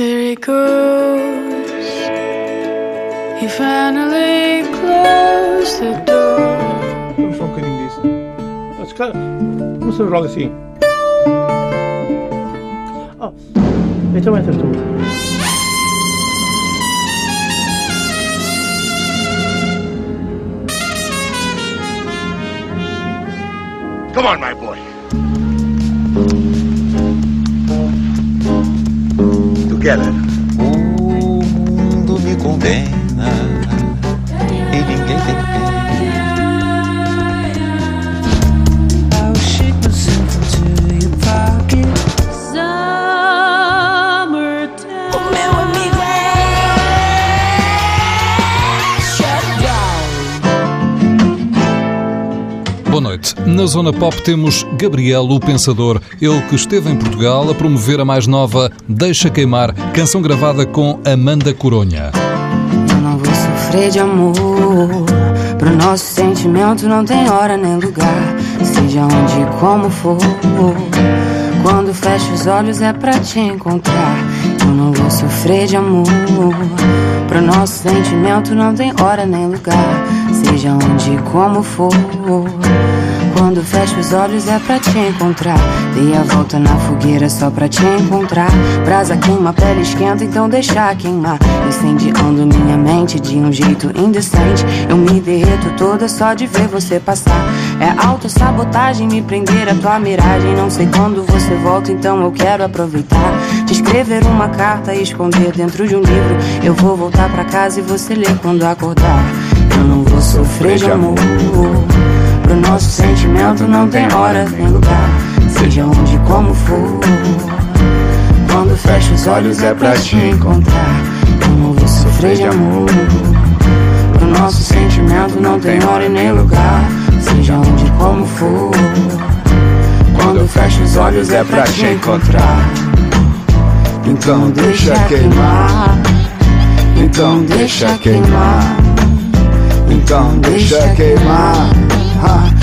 There he goes. He finally closed the door. Vamos só um bocadinho disso. Mas, cara, não se rola assim. Oh, então entras tu. Come on, my O mundo me condena e ninguém tem pena. Na Zona Pop temos Gabriel o Pensador, ele que esteve em Portugal a promover a mais nova Deixa Queimar, canção gravada com Amanda Coronha. Eu não vou sofrer de amor. Pro nosso sentimento não tem hora nem lugar. Seja onde como for. Quando fecho os olhos é pra te encontrar. Eu não vou sofrer de amor. Pro nosso sentimento não tem hora nem lugar. Seja onde como for. Quando fecho os olhos é pra te encontrar. Dei a volta na fogueira só pra te encontrar. Brasa queima, pele esquenta, então deixa queimar. Incendiando minha mente de um jeito indecente. Eu me derreto toda só de ver você passar. É autossabotagem me prender a tua miragem. Não sei quando você volta, então eu quero aproveitar. Te escrever uma carta e esconder dentro de um livro. Eu vou voltar pra casa e você lê quando acordar. Eu não vou sofrer de amor. Nosso sentimento não tem hora nem lugar. Seja onde como for. Quando fecho os olhos é pra te encontrar. Eu não vou sofrer de amor. Pro nosso sentimento não tem hora nem lugar. Seja onde como for. Quando fecho os olhos é pra te encontrar. Então deixa queimar. Então deixa queimar. Então deixa queimar. Então deixa queimar.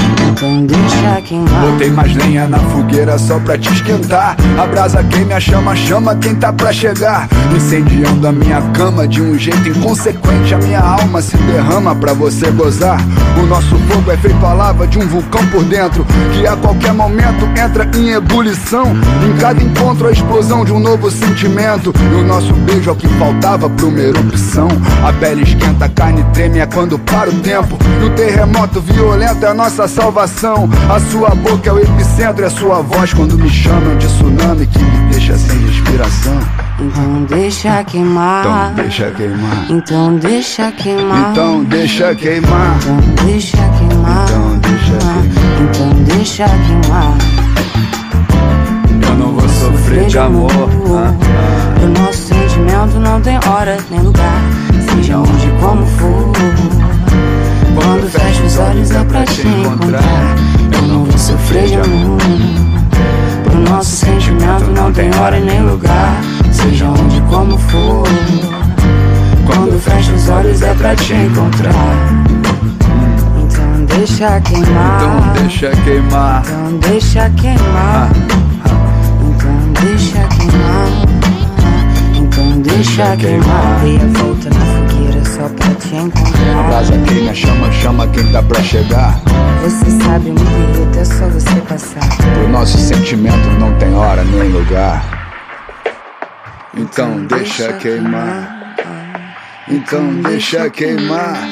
Botei mais lenha na fogueira só pra te esquentar. A brasa queima, a chama, chama quem tá pra chegar. Incendiando a minha cama de um jeito inconsequente. A minha alma se derrama pra você gozar. O nosso fogo é feito a lava de um vulcão por dentro. Que a qualquer momento entra em ebulição. Em cada encontro, a explosão de um novo sentimento. E o nosso beijo é o que faltava pra uma erupção. A pele esquenta, a carne treme, é quando para o tempo. E o terremoto violento é a nossa salvação. A sua boca é o epicentro, é a sua voz quando me chamam de tsunami que me deixa sem respiração. Então deixa queimar. Então deixa queimar. Então deixa queimar. Então deixa queimar. Então deixa queimar. Então deixa queimar. Então deixa queimar. Eu não vou sofrer de amor. O nosso sentimento não tem hora nem lugar. Seja onde como for. Quando fecho os olhos é pra te encontrar. Eu não vou sofrer de amor. Pro nosso sentimento não tem hora e nem lugar. Seja onde e como for. Quando fecho os olhos é pra te encontrar. Então deixa queimar. Então deixa queimar. Então deixa queimar. Então deixa queimar. Então deixa queimar. A volta na fogueira só pra te A encontrar. brasa queima, chama, chama quem tá pra chegar. Você sabe, me derreto, é só você passar. O nosso sentimento não tem hora nem lugar. Então deixa queimar. Então deixa queimar.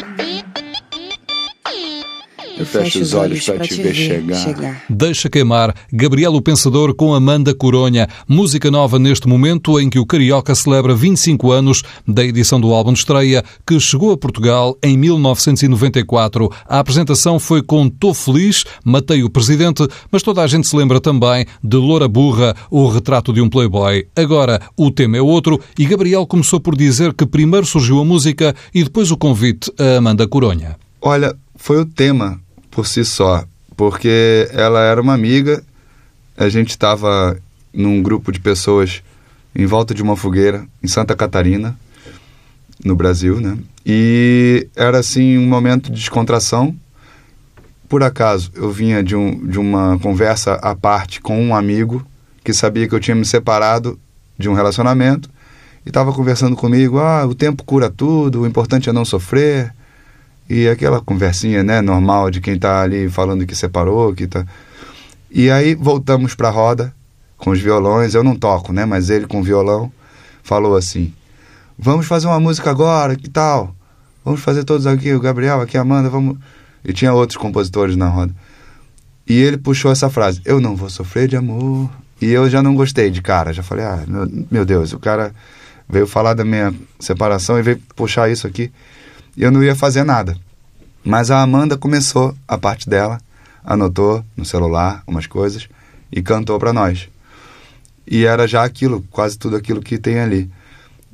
Eu fecho os olhos pra te ver chegar. Deixa Queimar, Gabriel o Pensador com Amanda Coronha. Música nova neste momento em que o Carioca celebra 25 anos da edição do álbum de estreia, que chegou a Portugal em 1994. A apresentação foi com Tô Feliz, Matei o Presidente, mas toda a gente se lembra também de Loura Burra, o retrato de um playboy. Agora, o tema é outro e Gabriel começou por dizer que primeiro surgiu a música e depois o convite a Amanda Coronha. Olha, foi o tema por si só, porque ela era uma amiga, a gente estava num grupo de pessoas em volta de uma fogueira em Santa Catarina, no Brasil, né? E era assim um momento de descontração. Por acaso, eu vinha de, um, de uma conversa à parte com um amigo que sabia que eu tinha me separado de um relacionamento e estava conversando comigo, ah, o tempo cura tudo, o importante é não sofrer. E aquela conversinha, né, normal de quem tá ali falando que separou, que tá. E aí voltamos pra roda com os violões, eu não toco, né, mas ele com o violão falou assim: "Vamos fazer uma música agora, que tal? Vamos fazer todos aqui, o Gabriel, aqui a Amanda, vamos". E tinha outros compositores na roda. E ele puxou essa frase: "Eu não vou sofrer de amor". E eu já não gostei de cara, já falei: "Ah, meu, meu Deus, o cara veio falar da minha separação e veio puxar isso aqui. E eu não ia fazer nada. Mas a Amanda começou a parte dela, anotou no celular umas coisas e cantou para nós. E era já aquilo, quase tudo aquilo que tem ali,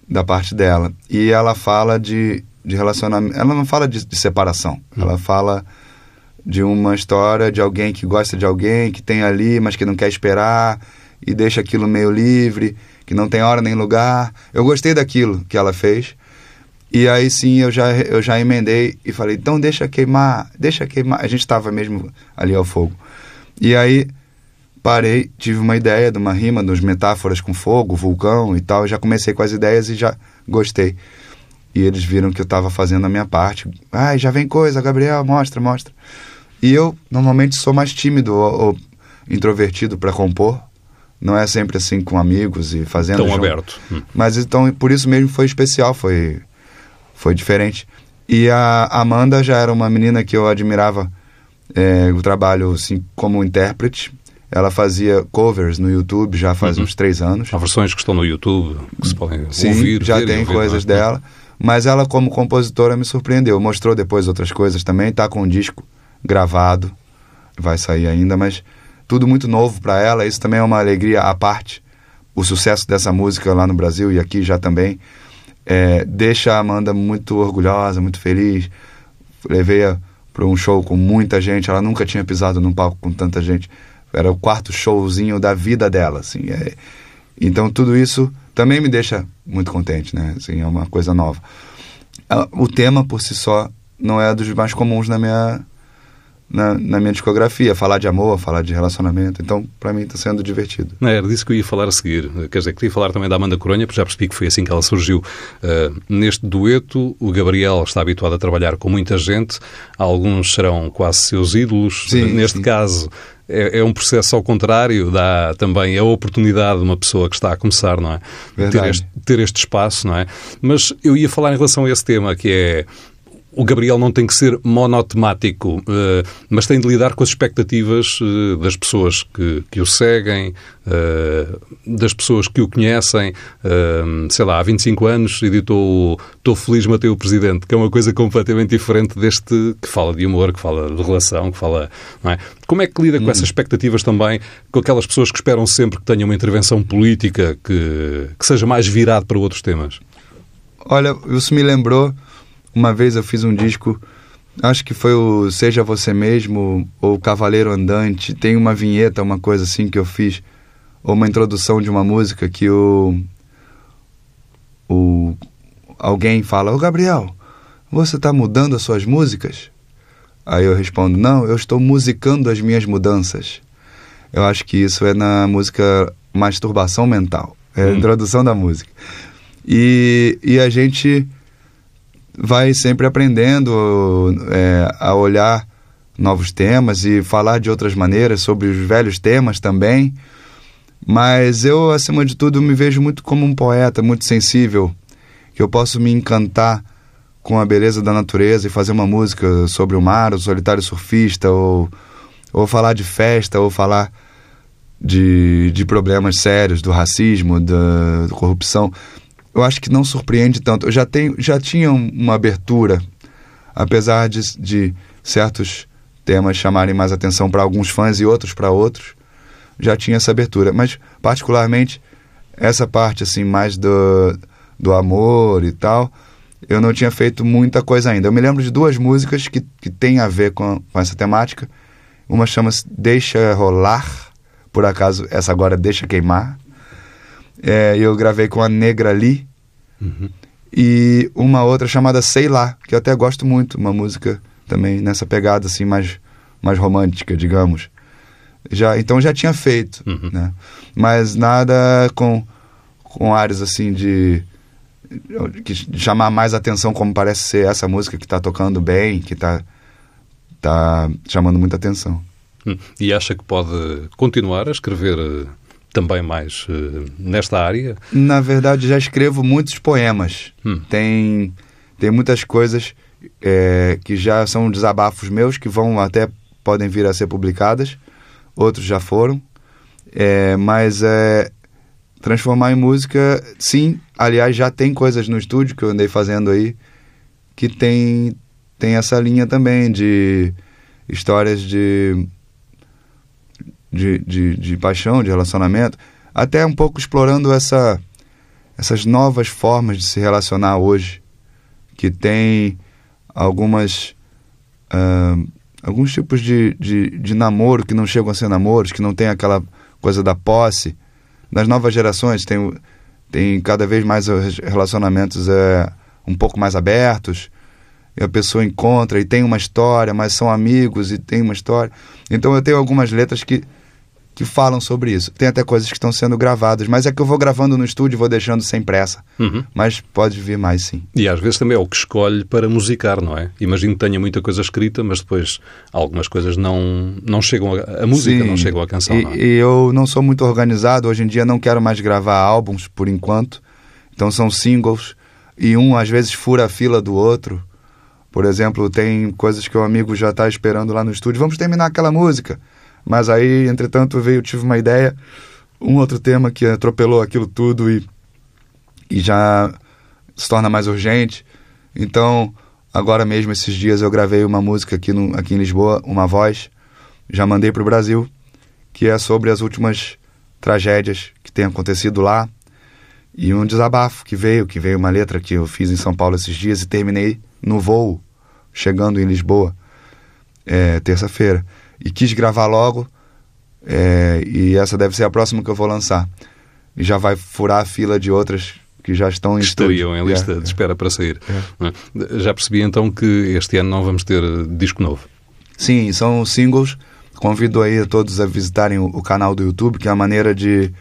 da parte dela. E ela fala de, de relacionamento. Ela não fala de, de separação, ela fala de uma história de alguém que gosta de alguém, que tem ali, mas que não quer esperar e deixa aquilo meio livre, que não tem hora nem lugar. Eu gostei daquilo que ela fez. E aí sim eu já, eu já emendei e falei, então deixa queimar, deixa queimar. A gente estava mesmo ali ao fogo. E aí parei, tive uma ideia de uma rima, dos metáforas com fogo, vulcão e tal. Já comecei com as ideias e já gostei. E eles viram que eu estava fazendo a minha parte. Ai, já vem coisa, Gabriel, mostra, mostra. E eu normalmente sou mais tímido ou, ou introvertido para compor. Não é sempre assim com amigos e fazendo. Tão junto. aberto. Hum. Mas então por isso mesmo foi especial, foi foi diferente. E a Amanda já era uma menina que eu admirava é, o trabalho assim, como intérprete. Ela fazia covers no YouTube já faz Uhum. uns três anos. Há versões que estão no YouTube, que se podem Sim, ouvir. já ver tem ouvir, coisas não é? dela. Mas ela, como compositora, me surpreendeu. Mostrou depois outras coisas também. Tá com um disco gravado. Vai sair ainda, mas tudo muito novo para ela. Isso também é uma alegria à parte. O sucesso dessa música lá no Brasil e aqui já também é, deixa a Amanda muito orgulhosa, muito feliz. Levei-a para um show com muita gente. Ela nunca tinha pisado num palco com tanta gente. Era o quarto showzinho da vida dela, assim. É, então tudo isso também me deixa muito contente, né? Assim, é uma coisa nova. Ah, O tema por si só não é dos mais comuns na minha na, na minha discografia, falar de amor, falar de relacionamento. Então, para mim está sendo divertido. Não, era disso que eu ia falar a seguir. Quer dizer, queria falar também da Amanda Coronha, porque já percebi que foi assim que ela surgiu. Uh, neste dueto, o Gabriel está habituado a trabalhar com muita gente, alguns serão quase seus ídolos. Sim, neste sim. caso, é, é um processo ao contrário, dá também a oportunidade de uma pessoa que está a começar, não é? Ter este, ter este espaço, não é? Mas eu ia falar em relação a esse tema, que é o Gabriel não tem que ser monotemático, eh, mas tem de lidar com as expectativas eh, das pessoas que, que o seguem, eh, das pessoas que o conhecem. Sei lá, há 25 anos editou Estou Feliz Matei o Presidente, que é uma coisa completamente diferente deste que fala de humor, que fala de relação, que fala. É? Como é que lida com essas expectativas também, com aquelas pessoas que esperam sempre que tenha uma intervenção política que, que seja mais virado para outros temas? Olha, isso me lembrou. Uma vez eu fiz um disco, acho que foi o Seja Você Mesmo ou Cavaleiro Andante. Tem uma vinheta, uma coisa assim que eu fiz, ou uma introdução de uma música que o. o alguém fala: Ô Gabriel, você está mudando as suas músicas? Aí eu respondo: Não, eu estou musicando as minhas mudanças. Eu acho que isso é na música Masturbação Mental. É a introdução da música. E, e a gente vai sempre aprendendo é, a olhar novos temas e falar de outras maneiras sobre os velhos temas também. Mas eu, acima de tudo, me vejo muito como um poeta, muito sensível, que eu posso me encantar com a beleza da natureza e fazer uma música sobre o mar, o solitário surfista, ou, ou falar de festa, ou falar de, de problemas sérios, do racismo, da, corrupção. Eu acho que não surpreende tanto. Eu já, tenho, já tinha um- uma abertura, apesar de, de certos temas chamarem mais atenção para alguns fãs e outros para outros, já tinha essa abertura. Mas, particularmente, essa parte assim mais do, do amor e tal, eu não tinha feito muita coisa ainda. Eu me lembro de duas músicas que, que têm a ver com, com essa temática. Uma chama-se Deixa Rolar, por acaso essa agora Deixa Queimar. É, eu gravei com a Negra Lee. E uma outra chamada Sei Lá, que eu até gosto muito, uma música também nessa pegada assim mais, mais romântica, digamos. Já, então já tinha feito, né? Mas nada com, com áreas assim de, que chamar mais atenção, como parece ser essa música que está tocando bem, que está tá chamando muita atenção. Hum. E acha que pode continuar a escrever eh, também mais eh, nesta área? Na verdade, já escrevo muitos poemas. Hum. Tem, tem muitas coisas é, que já são desabafos meus, que vão até podem vir a ser publicadas. Outros já foram. É, mas é, transformar em música, sim. Aliás, já tem coisas no estúdio que eu andei fazendo aí que tem, tem essa linha também de histórias de de, de, de paixão, de relacionamento, até um pouco explorando essa, essas novas formas de se relacionar hoje, que tem algumas uh, alguns tipos de, de, de namoro que não chegam a ser namoros, que não tem aquela coisa da posse. Nas novas gerações tem, tem cada vez mais os relacionamentos é, um pouco mais abertos, e a pessoa encontra e tem uma história, mas são amigos e tem uma história. Então eu tenho algumas letras que que falam sobre isso. Tem até coisas que estão sendo gravadas, mas é que eu vou gravando no estúdio e vou deixando sem pressa. Uhum. Mas pode vir mais sim. E às vezes também é o que escolhe para musicar, não é? Imagino que tenha muita coisa escrita, mas depois algumas coisas não, não chegam a, a música, Sim. não chegam à canção, E, não é? e eu não sou muito organizado, hoje em dia não quero mais gravar álbuns por enquanto. Então são singles e um às vezes fura a fila do outro. Por exemplo, tem coisas que o amigo já está esperando lá no estúdio. Vamos terminar aquela música. Mas aí, entretanto, veio, tive uma ideia, um outro tema que atropelou aquilo tudo e, e já se torna mais urgente. Então, agora mesmo, esses dias, eu gravei uma música aqui, no, aqui em Lisboa, uma voz, já mandei para o Brasil, que é sobre as últimas tragédias que têm acontecido lá. E um desabafo que veio, que veio uma letra que eu fiz em São Paulo esses dias e terminei no voo, chegando em Lisboa, é, terça-feira. E quis gravar logo, é, e essa deve ser a próxima que eu vou lançar. E já vai furar a fila de outras que já estão em estariam em lista É, de é. espera para sair. não é? Já percebi então que este ano não vamos ter eh, disco novo. Sim, são singles. Convido aí a todos a visitarem o, o canal do YouTube, que é a maneira de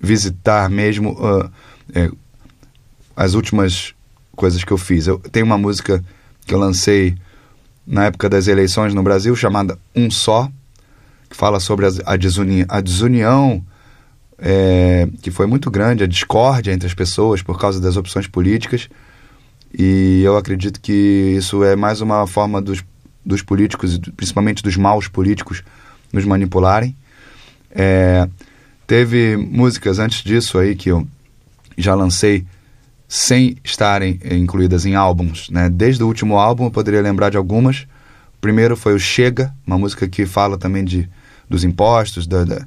visitar mesmo é, as últimas coisas que eu fiz. Eu tenho uma música que eu lancei na época das eleições no Brasil, chamada Um Só, que fala sobre a, desuni a desunião é, que foi muito grande, a discórdia entre as pessoas por causa das opções políticas. E eu acredito que isso é mais uma forma dos, dos políticos, principalmente dos maus políticos, nos manipularem. É, teve músicas antes disso aí que eu já lancei sem estarem eh, incluídas em álbuns. Né? Desde o último álbum eu poderia lembrar de algumas. O primeiro foi o Chega, uma música que fala também de, dos impostos, da, da-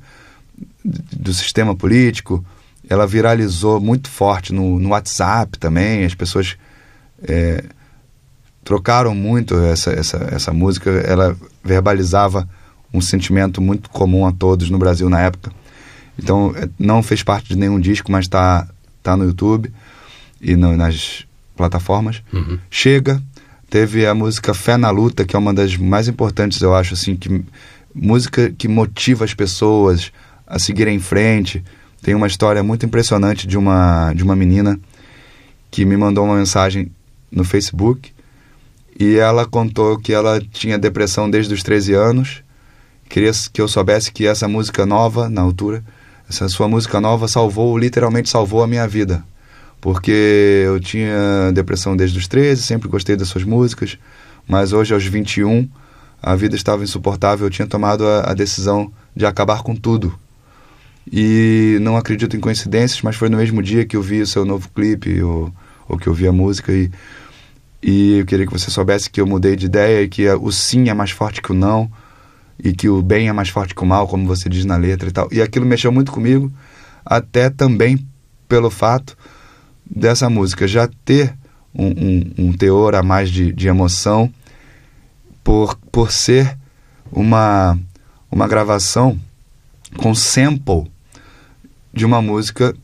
do sistema político. Ela viralizou muito forte no, no WhatsApp também. As pessoas é, trocaram muito essa, essa, essa música. Ela verbalizava um sentimento muito comum a todos no Brasil na época. Então, é, não fez parte de nenhum disco, mas está tá no YouTube e no- nas plataformas. Uhum. Chega, teve a música Fé na Luta, que é uma das mais importantes, eu acho, assim, que música que motiva as pessoas a seguirem em frente. Tem uma história muito impressionante de uma, de uma menina que me mandou uma mensagem no Facebook e ela contou que ela tinha depressão desde os 13 anos. Queria que eu soubesse que essa música nova, na altura, essa sua música nova salvou, literalmente salvou a minha vida. Porque eu tinha depressão desde os 13, sempre gostei das suas músicas, mas hoje, aos 21, a vida estava insuportável. Eu tinha tomado a, a decisão de acabar com tudo. E não acredito em coincidências, mas foi no mesmo dia que eu vi o seu novo clipe, ou, ou que eu vi a música, e, e eu queria que você soubesse que eu mudei de ideia e que o sim é mais forte que o não, e que o bem é mais forte que o mal, como você diz na letra e tal. E aquilo mexeu muito comigo, até também pelo fato dessa música já ter um, um, um teor a mais de, de emoção, por, por ser uma, uma gravação com sample de uma música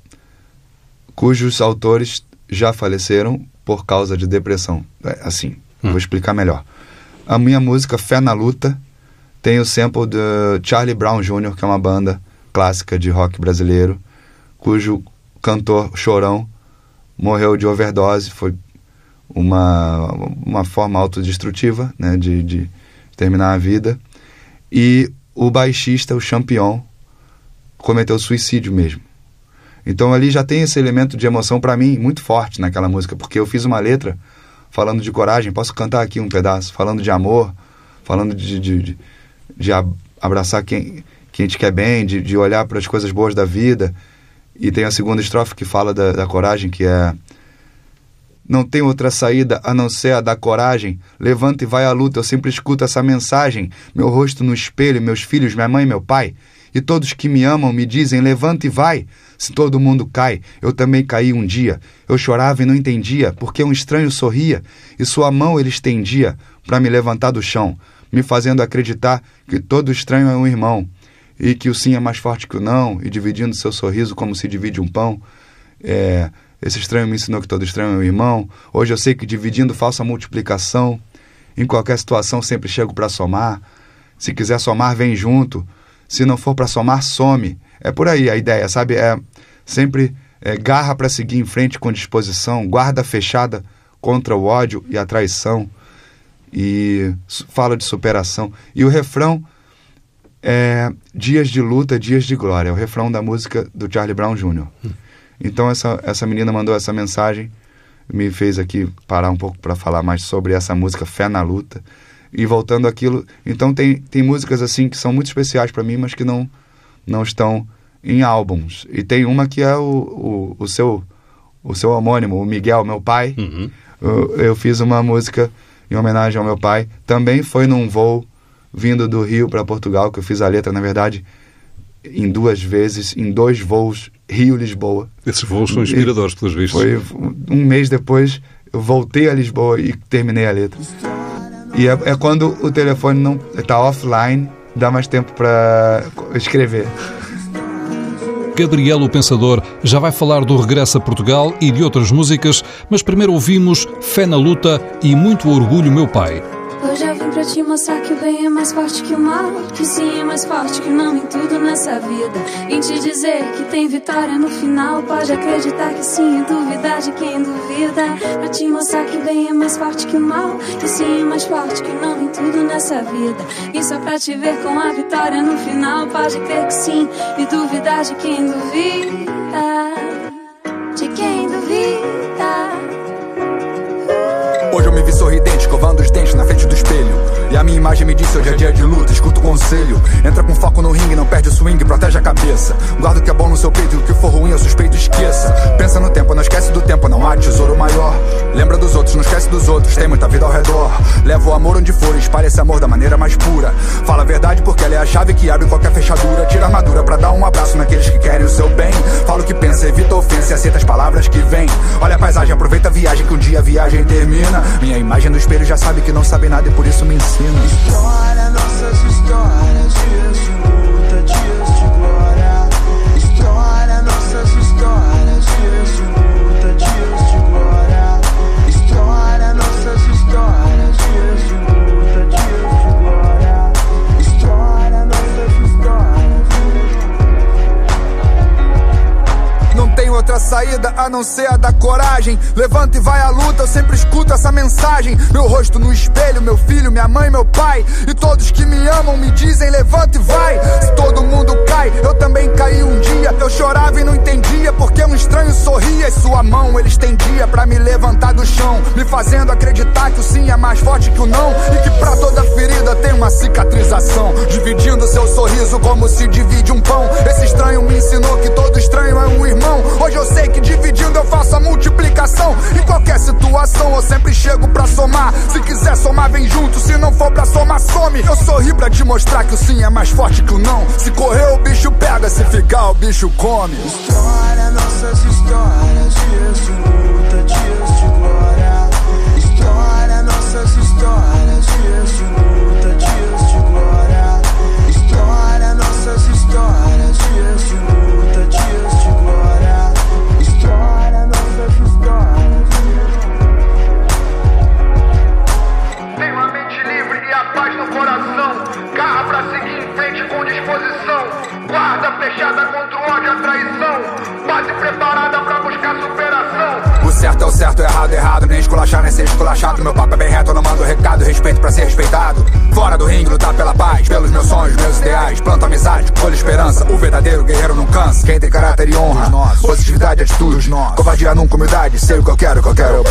cujos autores já faleceram por causa de depressão. É, Assim, vou explicar melhor. A minha música Fé na Luta tem o sample de Charlie Brown Jr., que é uma banda clássica de rock brasileiro, cujo cantor Chorão morreu de overdose, foi uma, uma forma autodestrutiva né, de, de terminar a vida. E o baixista, o Champion, cometeu suicídio mesmo. Então ali já tem esse elemento de emoção para mim muito forte naquela música, porque eu fiz uma letra falando de coragem, posso cantar aqui um pedaço, falando de amor, falando de, de, de, de abraçar quem, quem te quer bem, de, de olhar para as coisas boas da vida. E tem a segunda estrofe que fala da, da coragem, que é não tem outra saída a não ser a da coragem. Levanta e vai à luta. Eu sempre escuto essa mensagem. Meu rosto no espelho, meus filhos, minha mãe, meu pai. E todos que me amam me dizem: levanta e vai. Se todo mundo cai, eu também caí um dia. Eu chorava e não entendia, porque um estranho sorria e sua mão ele estendia para me levantar do chão, me fazendo acreditar que todo estranho é um irmão e que o sim é mais forte que o não, e dividindo seu sorriso como se divide um pão. É, esse estranho me ensinou que todo estranho é um irmão. Hoje eu sei que dividindo falsa multiplicação. Em qualquer situação sempre chego para somar. Se quiser somar, vem junto. Se não for para somar, some. É por aí a ideia, sabe? É sempre é, garra para seguir em frente com disposição, guarda fechada contra o ódio e a traição. E fala de superação. E o refrão é Dias de Luta, Dias de Glória. É o refrão da música do Charlie Brown Jr. Então essa, essa menina mandou essa mensagem, me fez aqui parar um pouco para falar mais sobre essa música Fé na Luta. E voltando aquilo, então tem, tem músicas assim que são muito especiais para mim, mas que não, não estão em álbuns. E tem uma que é o, o, o seu o seu homônimo, o Miguel, meu pai. Uhum. Eu, eu fiz uma música em homenagem ao meu pai. Também foi num voo vindo do Rio para Portugal, que eu fiz a letra, na verdade, em duas vezes, em dois voos Rio-Lisboa. Esses voos são inspiradores, pelos vistos. Foi um mês depois, eu voltei a Lisboa e terminei a letra. E é, é quando o telefone não está offline, dá mais tempo para escrever. Gabriel o Pensador já vai falar do regresso a Portugal e de outras músicas, mas primeiro ouvimos Fé na Luta e Muito Orgulho Meu Pai. Hoje eu vim pra te mostrar que o bem é mais forte que o mal. Que sim é mais forte que não em tudo nessa vida. Vim te dizer que tem vitória no final. Pode acreditar que sim e duvidar de quem duvida. Pra te mostrar que o bem é mais forte que o mal. Que sim é mais forte que não em tudo nessa vida. E só pra te ver com a vitória no final. Pode crer que sim e duvidar de quem duvida. De quem eu me vi sorridente, escovando os dentes na frente do espelho. E a minha imagem me disse hoje é dia de luta, escuta o conselho. Entra com foco no ringue, não perde o swing, protege a cabeça. Guarda o que é bom no seu peito e o que for ruim eu suspeito, esqueça. Pensa no tempo, não esquece do tempo, não há tesouro maior. Lembra dos outros, não esquece dos outros, tem muita vida ao redor. Leva o amor onde for, espalha esse amor da maneira mais pura. Fala a verdade porque ela é a chave que abre qualquer fechadura. Tira a armadura pra dar um abraço naqueles que querem o seu bem. Fala o que pensa, evita ofensa e aceita as palavras que vêm. Olha a paisagem, aproveita a viagem que um dia a viagem termina. Minha imagem no espelho já sabe que não sabe nada e por isso me ensina. História, nossas histórias, de luta, outra saída a não ser a da coragem. Levanta e vai à luta, eu sempre escuto essa mensagem. Meu rosto no espelho, meu filho, minha mãe, meu pai. E todos que me amam me dizem: levanta e vai. Se todo mundo cai, eu também caí um dia. Eu chorava e não entendia porque um estranho sorria. E sua mão ele estendia pra me levantar do chão. Me fazendo acreditar que o sim é mais forte que o não. E que pra toda ferida tem uma cicatrização. Dividindo seu sorriso como se divide um pão. Esse estranho me ensinou que todo estranho é um irmão. Hoje eu sei que dividindo eu faço a multiplicação. Em qualquer situação eu sempre chego pra somar. Se quiser somar, vem junto. Se não for pra somar, some. Eu sorri pra te mostrar que o sim é mais forte que o não. Se correr, o bicho pega. Se ficar, o bicho come. História, nossas histórias, de luta, dias de glória. História, nossas histórias, dias de luta, dias de glória. História, nossas histórias, dias de luta, dias de glória. História, nossas histórias. Tenho a mente livre e a paz no coração. Garra pra seguir em frente com disposição. Guarda fechada contra o ódio e a traição. Base preparada pra buscar superação. Certo, errado, errado, nem esculachar, nem ser esculachado. Meu papo é bem reto, eu não mando recado, respeito pra ser respeitado. Fora do ringue, lutar pela paz, pelos meus sonhos, meus ideais. Planto amizade, colho esperança, o verdadeiro guerreiro não cansa. Quem tem caráter e honra, positividade, atitude, covardia nunca, humildade. Sei o que eu quero, o que eu quero,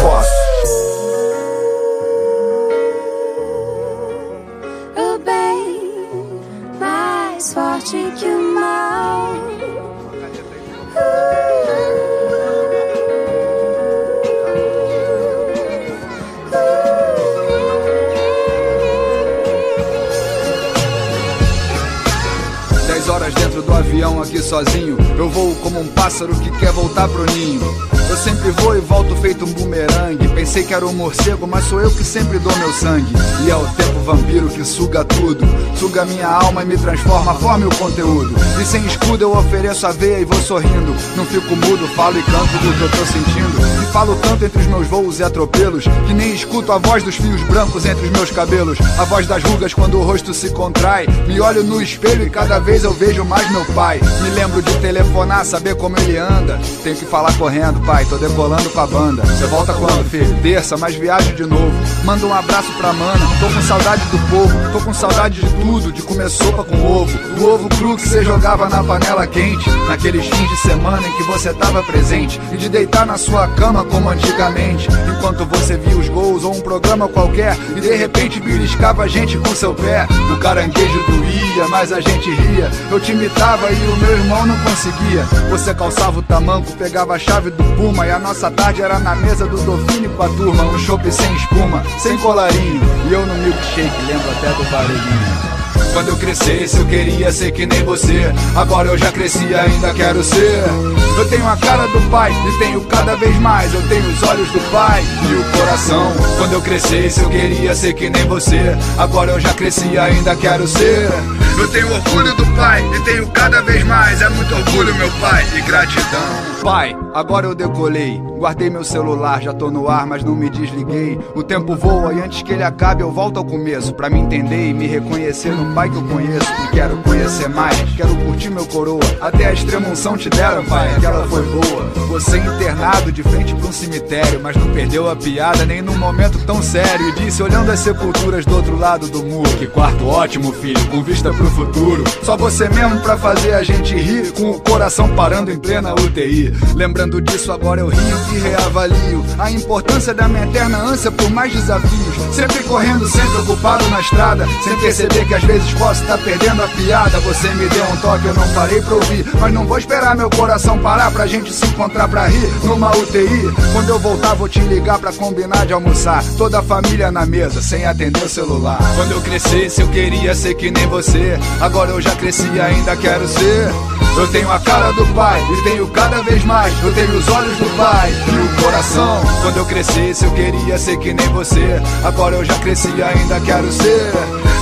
pássaro que quer voltar pro ninho. Eu sempre vou e volto feito um bumerangue. Pensei que era um morcego, mas sou eu que sempre dou meu sangue. E é o tempo vampiro que suga tudo. Suga minha alma e me transforma, forma o conteúdo. E sem escudo eu ofereço a veia e vou sorrindo. Não fico mudo, falo e canto do que eu tô sentindo. Falo tanto entre os meus voos e atropelos. Que nem escuto a voz dos fios brancos entre os meus cabelos. A voz das rugas quando o rosto se contrai. Me olho no espelho e cada vez eu vejo mais meu pai. Me lembro de telefonar, saber como ele anda. Tenho que falar correndo, pai, tô decolando com a banda. Você volta quando, filho? Terça, mas viajo de novo. Manda um abraço pra mana. Tô com saudade do povo, tô com saudade de tudo. De comer sopa com ovo. O ovo cru que você jogava na panela quente. Naqueles fins de semana em que você tava presente. E de deitar na sua cama como antigamente. Enquanto você via os gols ou um programa qualquer. E de repente beliscava a gente com seu pé. O caranguejo doía, mas a gente ria. Eu te imitava e o meu irmão não conseguia. Você calçava o tamanco, pegava a chave do Puma. E a nossa tarde era na mesa do Dolphine com a turma. Um chopp sem espuma, sem colarinho. E eu no milkshake, lembro até do barulhinho. Quando eu crescesse, eu queria ser que nem você. Agora eu já cresci e ainda quero ser. Eu tenho a cara do pai e tenho cada vez mais. Eu tenho os olhos do pai e o coração. Quando eu crescesse, eu queria ser que nem você. Agora eu já cresci e ainda quero ser. Eu tenho orgulho do pai e tenho cada vez mais. É muito orgulho, meu pai, e gratidão. Pai, agora eu decolei. Guardei meu celular, já tô no ar, mas não me desliguei. O tempo voa e antes que ele acabe, eu volto ao começo. Pra me entender e me reconhecer no pai que eu conheço. E quero conhecer mais, quero curtir meu coroa. Até a extrema unção te deram, pai, aquela foi boa. Você internado de frente pra um cemitério, mas não perdeu a piada nem num momento tão sério. E disse, olhando as sepulturas do outro lado do muro: Que quarto ótimo, filho, com vista pro futuro. Só você mesmo pra fazer a gente rir, com o coração parando em plena UTI. Lembrando disso, agora eu rio e reavalio a importância da minha eterna ânsia por mais desafios. Sempre correndo, sempre ocupado na estrada, sem perceber que às vezes posso estar perdendo a piada. Você me deu um toque, eu não parei pra ouvir, mas não vou esperar meu coração parar pra gente se encontrar pra rir numa UTI. Quando eu voltar, vou te ligar pra combinar de almoçar. Toda a família na mesa, sem atender o celular. Quando eu crescesse, eu queria ser que nem você. Agora eu já cresci e ainda quero ser. Eu tenho a cara do pai e tenho cada vez mais. Eu tenho os olhos do pai e o coração. Quando eu crescesse, eu queria ser que nem você. Agora eu já cresci e ainda quero ser.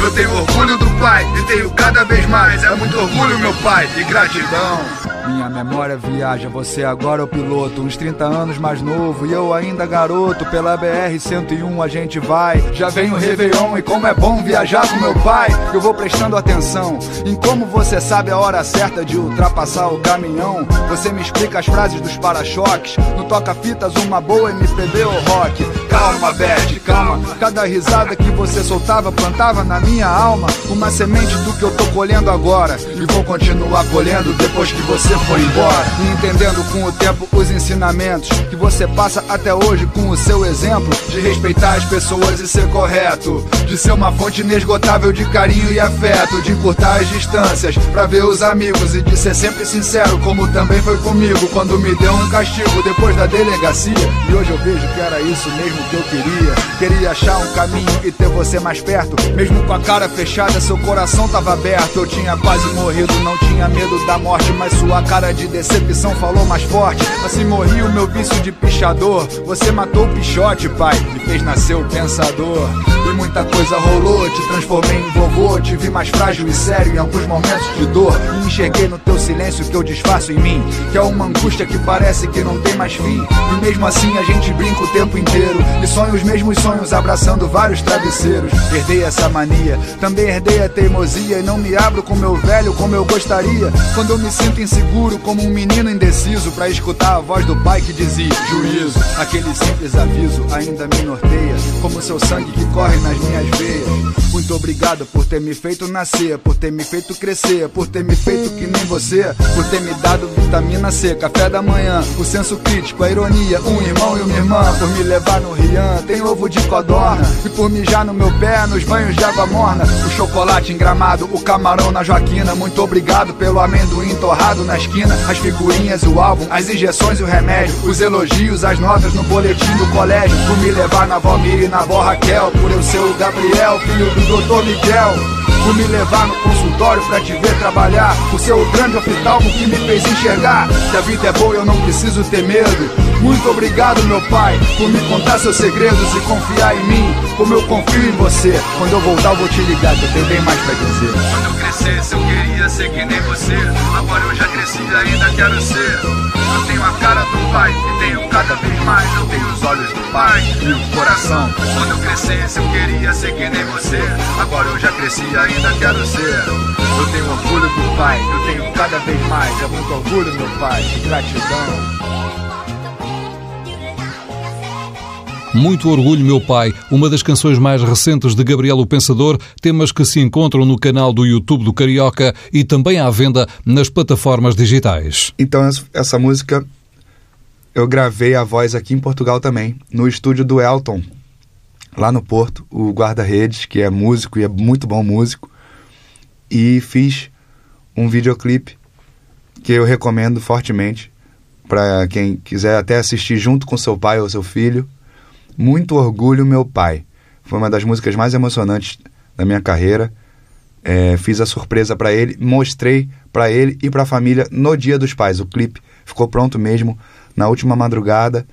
Eu tenho orgulho do pai e tenho cada vez mais. É muito orgulho, meu pai, e gratidão. Minha memória viaja, você agora é o piloto, uns 30 anos mais novo e eu ainda garoto. Pela BR-101 a gente vai. Já vem o Réveillon e como é bom viajar com meu pai. Eu vou prestando atenção em como você sabe a hora certa de ultrapassar o caminhão. Você me explica as frases dos para-choques. No toca-fitas, uma boa MPB ou rock. Calma, Beth, calma. Cada risada que você soltava plantava na minha alma uma semente do que eu tô colhendo agora. E vou continuar colhendo depois que você foi embora. E entendendo com o tempo os ensinamentos que você passa até hoje com o seu exemplo de respeitar as pessoas e ser correto. De ser uma fonte inesgotável de carinho e afeto. De encurtar as distâncias pra ver os amigos. E de ser sempre sincero, como também foi comigo quando me deu um castigo depois da delegacia. E hoje eu vejo que era isso mesmo que eu queria. Queria achar um caminho e ter você mais perto. Mesmo com a cara fechada, seu coração tava aberto. Eu tinha quase morrido, não tinha medo da morte, mas sua cara de decepção falou mais forte. Assim morri o meu vício de pichador. Você matou o pichote, pai. Me fez mês nasceu pensador. E muita coisa rolou, te transformei em vovô. Te vi mais frágil e sério em alguns momentos de dor. E enxerguei no teu silêncio que eu disfarço em mim. Que é uma angústia que parece que não tem mais fim. E mesmo assim a gente brinca o tempo inteiro. E sonho os mesmos sonhos abraçando vários travesseiros. Herdei essa mania, também herdei a teimosia. E não me abro com meu velho como eu gostaria. Quando eu me sinto inseguro, como um menino indeciso. Pra escutar a voz do pai que dizia: Juízo, aquele simples aviso ainda me norteia. Como seu sangue que corre nas minhas veias. Muito obrigado por ter me feito nascer, por ter me feito crescer, por ter me feito que nem você, por ter me dado vitamina C, café da manhã, o senso crítico, a ironia, um irmão e uma irmã, por me levar no Rian, tem ovo de codorna, e por mijar no meu pé, nos banhos de água morna, o chocolate engramado, o camarão na Joaquina, muito obrigado pelo amendoim torrado na esquina, as figurinhas, o álbum, as injeções e o remédio, os elogios, as notas no boletim do colégio, por me levar na Valmir e na vó Raquel, por eu ser o Gabriel, filho do Dr. Miguel. Por me levar no consultório pra te ver trabalhar Por ser o grande oftalmo que me fez enxergar. Que a vida é boa e eu não preciso ter medo. Muito obrigado meu pai Por me contar seus segredos e confiar em mim. Como eu confio em você. Quando eu voltar eu vou te ligar que eu tenho bem mais pra dizer. Quando eu crescesse eu queria ser que nem você Agora eu já e ainda quero ser. Eu tenho a cara do pai e tenho cada vez mais. Eu tenho os olhos do pai e o coração. Quando eu crescesse eu queria ser que nem você. Agora eu já cresci e ainda quero ser. Eu tenho orgulho do pai, eu tenho cada vez mais. É muito orgulho meu pai, gratidão Muito Orgulho, Meu Pai, uma das canções mais recentes de Gabriel o Pensador, temas que se encontram no canal do YouTube do Carioca e também à venda nas plataformas digitais. Então, essa- música eu gravei a voz aqui em Portugal também, no estúdio do Elton, lá no Porto, o guarda-redes, que é músico e é muito bom músico. E fiz um videoclipe que eu recomendo fortemente para quem quiser até assistir junto com seu pai ou seu filho. Muito orgulho, meu pai. Foi uma das músicas mais emocionantes da minha carreira. É, fiz a surpresa para ele, mostrei para ele e para a família no Dia dos Pais. O clipe ficou pronto mesmo na última madrugada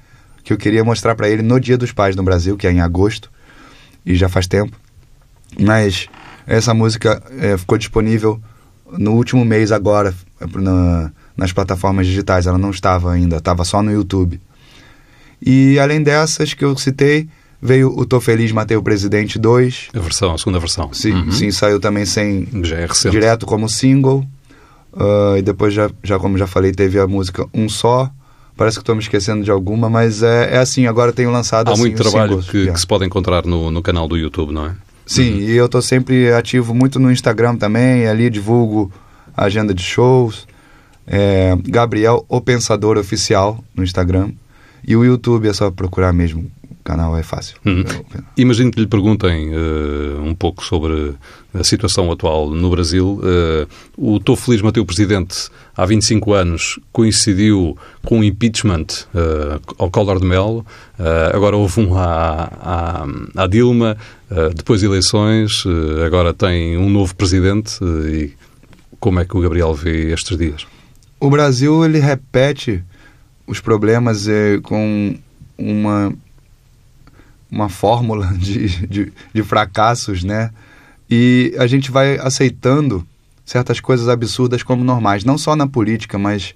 que eu queria mostrar para ele no Dia dos Pais no Brasil, que é em agosto e já faz tempo. Mas essa música é, ficou disponível no último mês agora na- nas plataformas digitais. Ela não estava ainda, estava só no YouTube. E além dessas que eu citei, veio o Tô Feliz Matei o Presidente 2. A versão, a segunda versão. Sim, Uhum. sim, saiu também sem Já é recente. direto como single. Ah, e depois, já, já como já falei, teve a música Um Só. Parece que estou me esquecendo de alguma, mas é, é assim, agora tenho lançado Há assim, muito trabalho que, Yeah. que se pode encontrar no, no canal do YouTube, não é? Sim, e eu tô sempre ativo muito no Instagram também, ali divulgo agenda de shows. É, Gabriel, o Pensador Oficial, no Instagram. E o YouTube é só procurar mesmo. O canal é fácil. Uhum. Imagino que lhe perguntem eh, um pouco sobre a situação atual no Brasil. Eh, o Tô Feliz Mateu Presidente, há 25 anos, coincidiu com o impeachment eh, ao Collor de Mello. Agora houve um à, à, à Dilma, depois eleições, agora tem um novo presidente. e como é que o Gabriel vê estes dias? O Brasil ele repete os problemas eh, com uma uma fórmula de, de, de fracassos, né? E a gente vai aceitando certas coisas absurdas como normais, não só na política, mas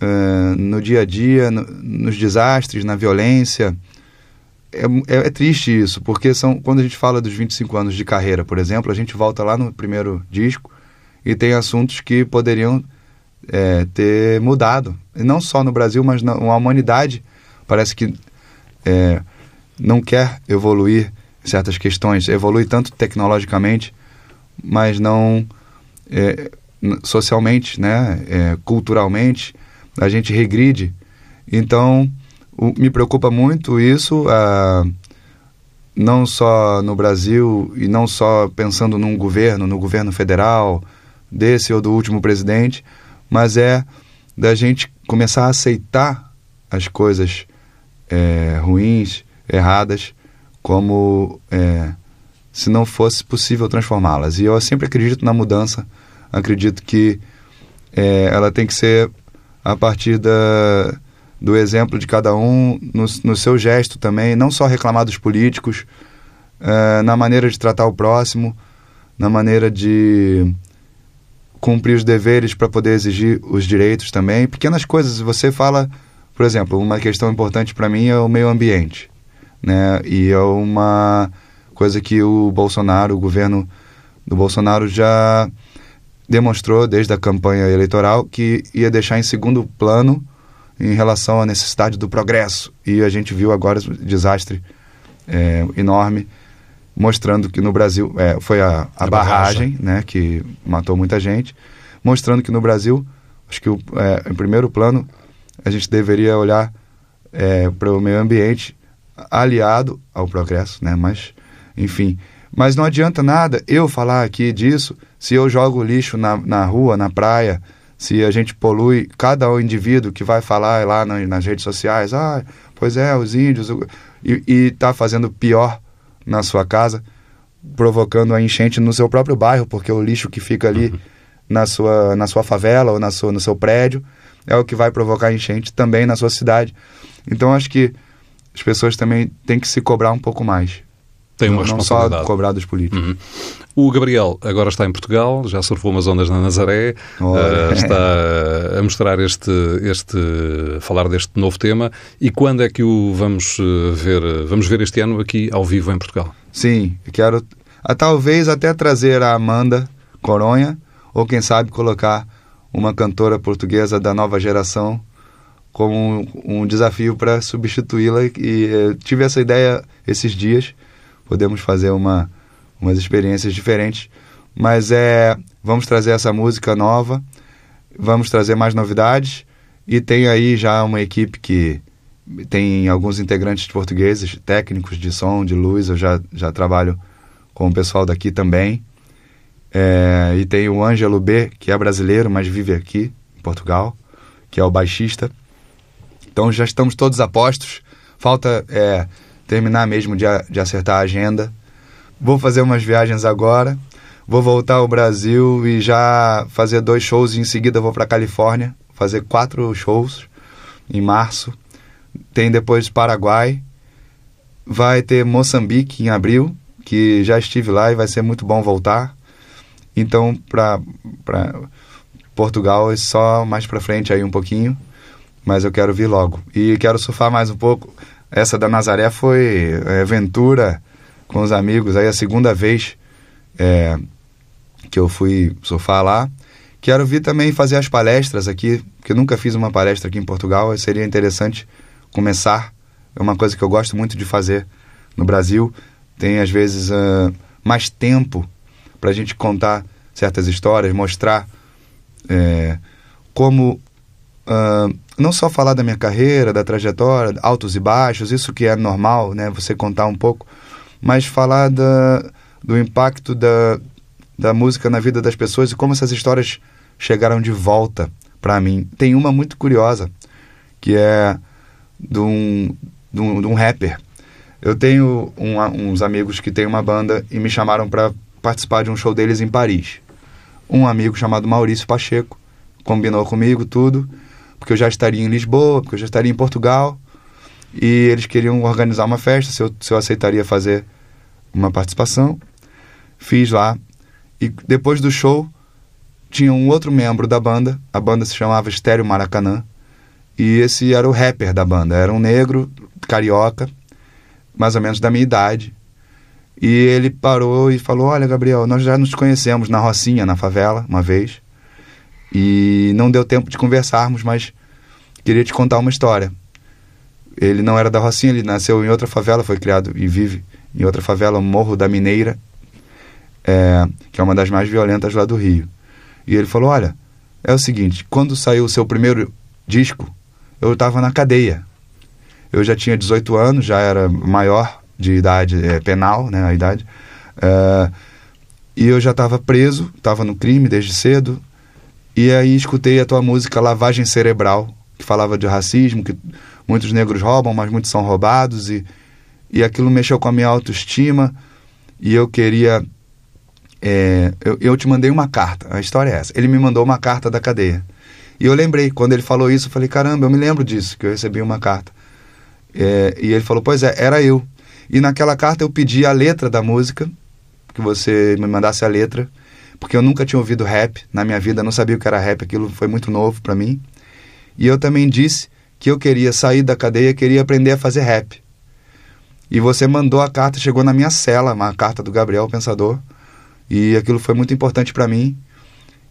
eh, no dia a dia, no- nos desastres, na violência. É, é- é triste isso, porque são quando a gente fala dos 25 anos de carreira, por exemplo, a gente volta lá no primeiro disco e tem assuntos que poderiam é, ter mudado. E não só no Brasil, mas na, a humanidade parece que é, não quer evoluir certas questões. Evolui tanto tecnologicamente, mas não é, socialmente, né? É, culturalmente. A gente regride. Então, o- me preocupa muito isso, ah, não só no Brasil e não só pensando num governo, no governo federal, desse ou do último presidente, mas é da gente começar a aceitar as coisas é, ruins, erradas, como é, se não fosse possível transformá-las. E eu sempre acredito na mudança, acredito que é, ela tem que ser a partir da, do exemplo de cada um no, no seu gesto também, não só reclamar dos políticos, eh, na maneira de tratar o próximo, na maneira de cumprir os deveres para poder exigir os direitos também. Pequenas coisas, você fala, por exemplo, uma questão importante para mim é o meio ambiente, né? E é uma coisa que o Bolsonaro, o governo do Bolsonaro já demonstrou desde a campanha eleitoral que ia deixar em segundo plano em relação à necessidade do progresso. E a gente viu agora o desastre é, enorme, mostrando que no Brasil é, foi a, a, A barragem, barragem. né, que matou muita gente, mostrando que no Brasil, acho que o, é, em primeiro plano, a gente deveria olhar é, para o meio ambiente aliado ao progresso, né? Mas, enfim. Mas não adianta nada eu falar aqui disso se eu jogo lixo na, na rua, na praia, se a gente polui cada indivíduo que vai falar lá na- nas redes sociais, ah, pois é, os índios, o- e, e tá fazendo pior na sua casa, provocando a enchente no seu próprio bairro, porque o lixo que fica ali na, sua, na sua favela ou na sua, no seu prédio é o que vai provocar enchente também na sua cidade. Então acho que as pessoas também têm que se cobrar um pouco mais. Tem uma não, não responsabilidade. só cobrar dos políticos. Uhum. O Gabriel agora está em Portugal, já surfou umas ondas na Nazaré, eh, está a mostrar este, este, falar deste novo tema. E quando é que o vamos eh, ver? Vamos ver este ano aqui ao vivo em Portugal. Sim, quero ah, talvez até trazer a Amanda Coronha, ou quem sabe colocar uma cantora portuguesa da nova geração como um, um desafio para substituí-la. E eh, tive essa ideia esses dias. Podemos fazer uma, umas experiências diferentes. Mas é, vamos trazer essa música nova, vamos trazer mais novidades. E tem aí já uma equipe que tem alguns integrantes portugueses, técnicos de som, de luz. Eu já, já trabalho com o pessoal daqui também. É, e tem o Ângelo B, que é brasileiro, mas vive aqui, em Portugal, que é o baixista. Então já estamos todos a postos. Falta é, terminar mesmo de, de acertar a agenda. Vou fazer umas viagens agora. Vou voltar ao Brasil e já fazer dois shows. E em seguida vou para Califórnia fazer quatro shows em março. Tem depois Paraguai. Vai ter Moçambique em abril, que já estive lá e vai ser muito bom voltar. Então, para Portugal é só mais para frente aí um pouquinho, mas eu quero vir logo. E quero surfar mais um pouco. Essa da Nazaré foi é, aventura com os amigos, aí a segunda vez é, que eu fui surfar lá. Quero vir também fazer as palestras aqui, porque nunca fiz uma palestra aqui em Portugal, seria interessante começar. É uma coisa que eu gosto muito de fazer no Brasil. Tem, às vezes, ah, mais tempo para a gente contar certas histórias, mostrar é, como ah, não só falar da minha carreira, da trajetória, altos e baixos, isso que é normal, né? Você contar um pouco, mas falar da, do impacto da, da música na vida das pessoas e como essas histórias chegaram de volta para mim. Tem uma muito curiosa, que é de um, de um, de um rapper. Eu tenho um- uns amigos que têm uma banda e me chamaram para participar de um show deles em Paris. Um amigo chamado Maurício Pacheco combinou comigo tudo, porque eu já estaria em Lisboa, porque eu já estaria em Portugal, e eles queriam organizar uma festa, se eu, se eu aceitaria fazer uma participação. Fiz lá, e depois do show tinha um outro membro da banda, a banda se chamava Estéreo Maracanã, e esse era o rapper da banda, era um negro, carioca, mais ou menos da minha idade. E ele parou e falou: Olha, Gabriel, nós já nos conhecemos na Rocinha, na favela, uma vez. E não deu tempo de conversarmos, mas queria te contar uma história. Ele não era da Rocinha, ele nasceu em outra favela, foi criado e vive em outra favela, Morro da Mineira, é, que é uma das mais violentas lá do Rio. E ele falou: Olha, é o seguinte, quando saiu o seu primeiro disco, eu estava na cadeia. Eu já tinha 18 anos, já era maior de idade é, penal, né, a idade. É, e eu já estava preso, estava no crime desde cedo. E aí escutei a tua música Lavagem Cerebral, que falava de racismo, que muitos negros roubam, mas muitos são roubados. E, e aquilo mexeu com a minha autoestima. E eu queria. é, eu, eu te mandei uma carta, a história é essa. Ele me mandou uma carta da cadeia. E eu lembrei, quando ele falou isso, eu falei, caramba, eu me lembro disso, que eu recebi uma carta. É, e ele falou, pois é, era eu. E naquela carta eu pedi a letra da música, que você me mandasse a letra, porque eu nunca tinha ouvido rap na minha vida, não sabia o que era rap, aquilo foi muito novo para mim. E eu também disse que eu queria sair da cadeia, queria aprender a fazer rap. E você mandou a carta, chegou na minha cela, uma carta do Gabriel Pensador, e aquilo foi muito importante para mim.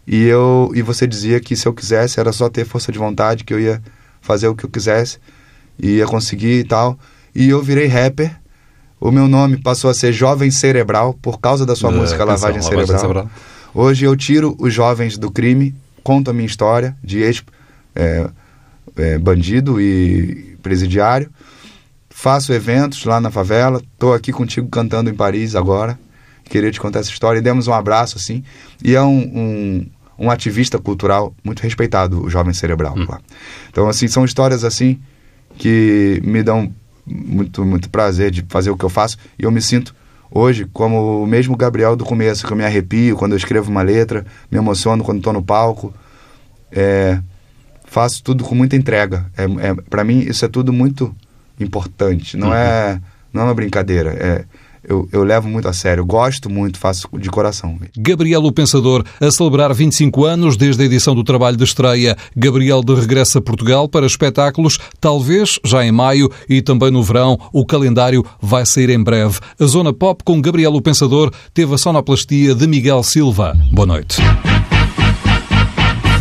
E eu e você dizia que se eu quisesse era só ter força de vontade, que eu ia fazer o que eu quisesse e ia conseguir e tal. E eu virei rapper. O meu nome passou a ser Jovem Cerebral por causa da sua Da música Lavagem Cerebral. Cerebral. Hoje eu tiro os jovens do crime, conto a minha história de ex é, é, bandido e presidiário. Faço eventos lá na favela. Estou aqui contigo cantando em Paris agora. Queria te contar essa história. E demos um abraço, assim. E é um, um, um ativista cultural muito respeitado, o Jovem Cerebral. lá. Então, assim, são histórias assim que me dão muito, muito prazer de fazer o que eu faço. E eu me sinto hoje como o mesmo Gabriel do começo, que eu me arrepio quando eu escrevo uma letra, me emociono quando estou no palco. É, faço tudo com muita entrega. É, é, para mim, isso é tudo muito importante. Não, é, não é uma brincadeira. É, eu, eu levo muito a sério. Gosto muito, faço de coração. Gabriel o Pensador a celebrar 25 anos desde a edição do trabalho de estreia. Gabriel de regresso a Portugal para espetáculos, talvez já em maio e também no verão. O calendário vai sair em breve. A Zona Pop com Gabriel o Pensador teve a sonoplastia de Miguel Silva. Boa noite.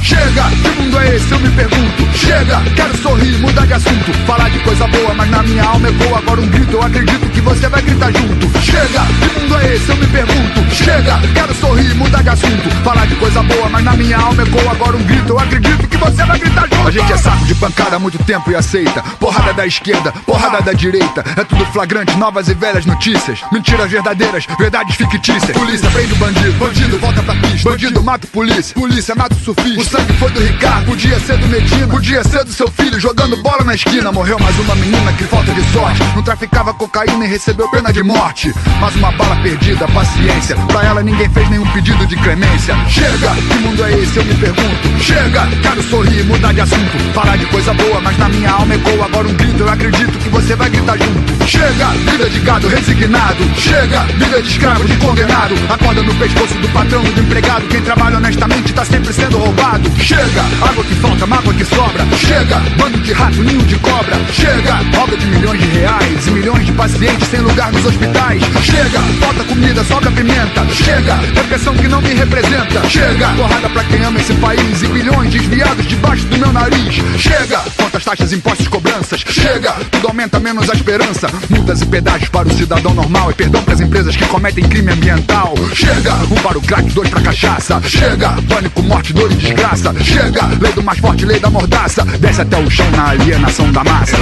Chega, que mundo é esse? Eu me pergunto. Chega, quero sorrir, mudar de assunto. Falar de coisa boa, mas na minha alma ecoa agora um grito. Eu acredito que você vai gritar junto. Chega, que mundo é esse? Eu me pergunto. Chega, quero sorrir, mudar de assunto. Falar de coisa boa, mas na minha alma ecoa agora um grito. Eu acredito que você vai gritar junto. A gente é saco de pancada há muito tempo e aceita. Porrada da esquerda, porrada da direita. É tudo flagrante, novas e velhas notícias. Mentiras verdadeiras, verdades fictícias. Polícia prende o bandido, bandido volta pra pista. Bandido mata polícia, polícia mata o surfista. Sangue foi do Ricardo, podia ser do Medina, podia ser do seu filho jogando bola na esquina. Morreu mais uma menina que falta de sorte. Não traficava cocaína e recebeu pena de morte. Mais uma bala perdida, paciência. Pra ela ninguém fez nenhum pedido de clemência. Chega, que mundo é esse? Eu me pergunto. Chega, quero sorrir, mudar de assunto. Falar de coisa boa, mas na minha alma ecoa agora um grito. Eu acredito que você vai gritar junto. Chega, vida de gado resignado. Chega, vida de escravo, de condenado. Acorda no pescoço do patrão, do empregado. Quem trabalha honestamente tá sempre sendo roubado. Chega, água que falta, mágoa que sobra. Chega, bando de rato, ninho de cobra. Chega, obra de milhões de reais e milhões de pacientes sem lugar nos hospitais. Chega, falta comida, sobra pimenta. Chega, repressão que não me representa. Chega, porrada pra quem ama esse país e bilhões desviados debaixo do meu nariz. Chega, quantas taxas, impostos, cobranças. Chega, tudo aumenta menos a esperança. Multas e pedágios para o cidadão normal e perdão para as empresas que cometem crime ambiental. Chega, um para o crack, dois pra cachaça. Chega, pânico, morte, dor e desgraça. Chega, lei do mais forte, lei da mordaça. Desce até o chão na alienação da massa.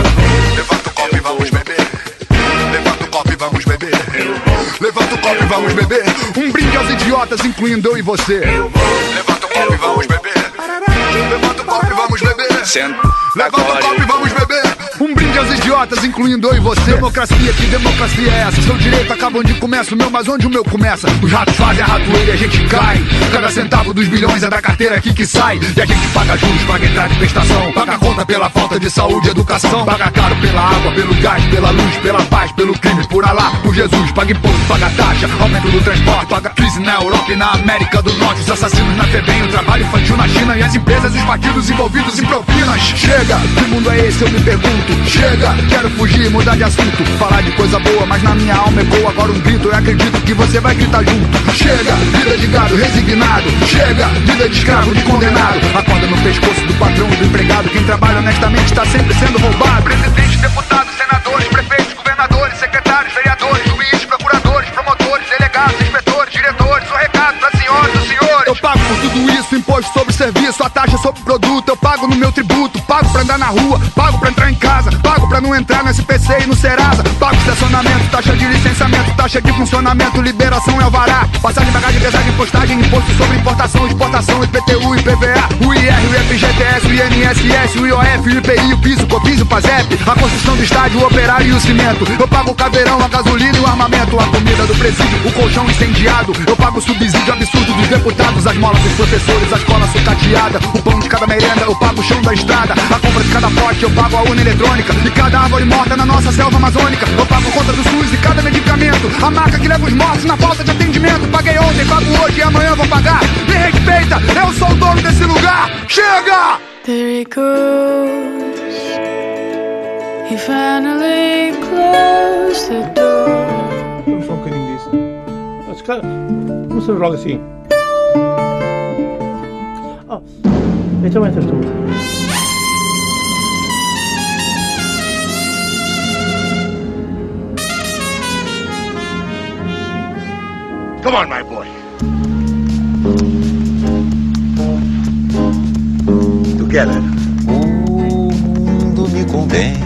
Levanta o copo e vamos beber. Levanta o copo e vamos beber. Levanta o copo e vamos beber. Um brinde aos idiotas, incluindo eu e você. Levanta o copo e vamos beber. Levanta o copo e vamos beber. Levanta o copo e vamos beber. Um brinde aos idiotas, incluindo eu e você. Democracia, que democracia é essa? Seu direito acaba onde começa o meu, mas onde o meu começa? Os ratos fazem a ratoeira e a gente cai. Cada centavo dos bilhões é da carteira aqui que sai. E a gente paga juros, paga entrada e prestação. Paga conta pela falta de saúde e educação. Paga caro pela água, pelo gás, pela luz, pela paz, pelo crime, por Alá, por Jesus. Paga imposto, paga taxa, aumento do transporte. Paga crise na Europa e na América do Norte. Os assassinos na FEBEM, o trabalho infantil na China. E as empresas, os partidos envolvidos em Chega, que mundo é esse? Eu me pergunto. Chega, quero fugir, mudar de assunto. Falar de coisa boa, mas na minha alma ecoa agora um grito. Eu acredito que você vai gritar junto. Chega, vida de gado resignado. Chega, vida de escravo, de condenado. Acorda no pescoço do patrão do empregado. Quem trabalha honestamente está sempre sendo roubado. Presidente, deputados, senadores, prefeitos, governadores, secretários, vereadores, juízes, procuradores, promotores, delegados, inspetores, diretores. O recado para senhoras por tudo isso, imposto sobre serviço, a taxa sobre produto. Eu pago no meu tributo, pago pra andar na rua, pago pra entrar em casa, pago pra não entrar no SPC e no Serasa, pago estacionamento, taxa de licenciamento, taxa de funcionamento, liberação é alvará. Passagem, bagagem, pesagem, postagem, imposto sobre importação, exportação, IPTU, IPVA, o IR, o FGTS, o INSS, o IOF, o IPI, o piso, copis, o PASEP, a construção do estádio, o operário e o cimento. Eu pago o caveirão, a gasolina e o armamento, a comida do presídio, o colchão incendiado. Eu pago o subsídio absurdo dos deputados, as molas dos professores, a escola sucateada, o pão de cada merenda, eu pago o chão da estrada, a compra de cada pote, eu pago a urna eletrônica e cada árvore morta na nossa selva amazônica. Eu pago conta do SUS e cada medicamento, a marca que leva os mortos na falta de atendimento. Paguei ontem, pago hoje e amanhã vou pagar. Me respeita, eu sou o dono desse lugar. Chega! There he goes. He finally closed the door. Vamos só um bocadinho disso. Mas, cara, não se rola assim. Oh, então entras tu. Come on, my boy. Together. O mundo me condena